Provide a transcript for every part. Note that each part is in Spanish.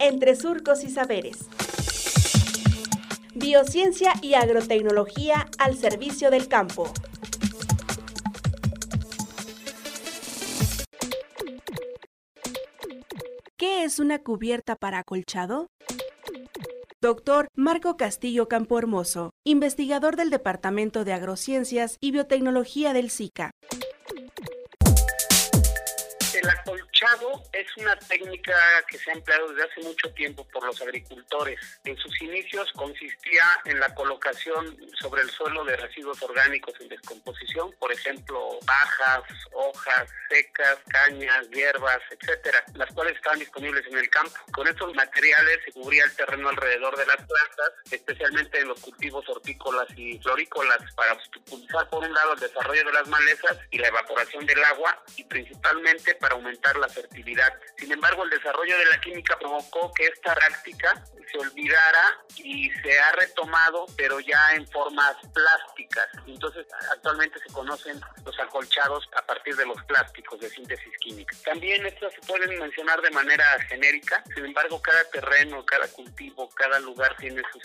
entre surcos y saberes. Biociencia y agrotecnología al servicio del campo. ¿Qué es una cubierta para acolchado? Doctor Marco Castillo Campo Hermoso, investigador del Departamento de Agrociencias y Biotecnología del SICA. Acolchado es una técnica que se ha empleado desde hace mucho tiempo por los agricultores. En sus inicios consistía en la colocación sobre el suelo de residuos orgánicos en descomposición, por ejemplo, bajas, hojas secas, cañas, hierbas, etcétera, las cuales estaban disponibles en el campo. Con estos materiales se cubría el terreno alrededor de las plantas, especialmente en los cultivos hortícolas y florícolas, para impulsar por un lado el desarrollo de las malezas y la evaporación del agua y principalmente para aumentar la fertilidad. Sin embargo, el desarrollo de la química provocó que esta práctica se olvidara y se ha retomado, pero ya en formas plásticas. Entonces, actualmente se conocen los acolchados a partir de los plásticos de síntesis química. También estas se pueden mencionar de manera genérica, sin embargo, cada terreno, cada cultivo, cada lugar tiene sus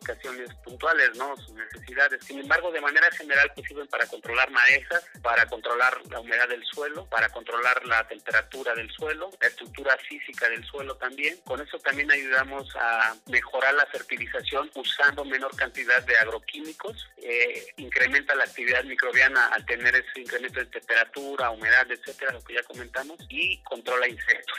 especificaciones puntuales, ¿no? Sus necesidades. Sin embargo, de manera general, pues sirven para controlar malezas, para controlar la humedad del suelo, para controlar la temperatura del suelo, la estructura física del suelo también. Con eso también ayudamos a mejorar la fertilización usando menor cantidad de agroquímicos, eh, incrementa la actividad microbiana al tener ese incremento de temperatura, humedad, etcétera, lo que ya comentamos, y controla insectos.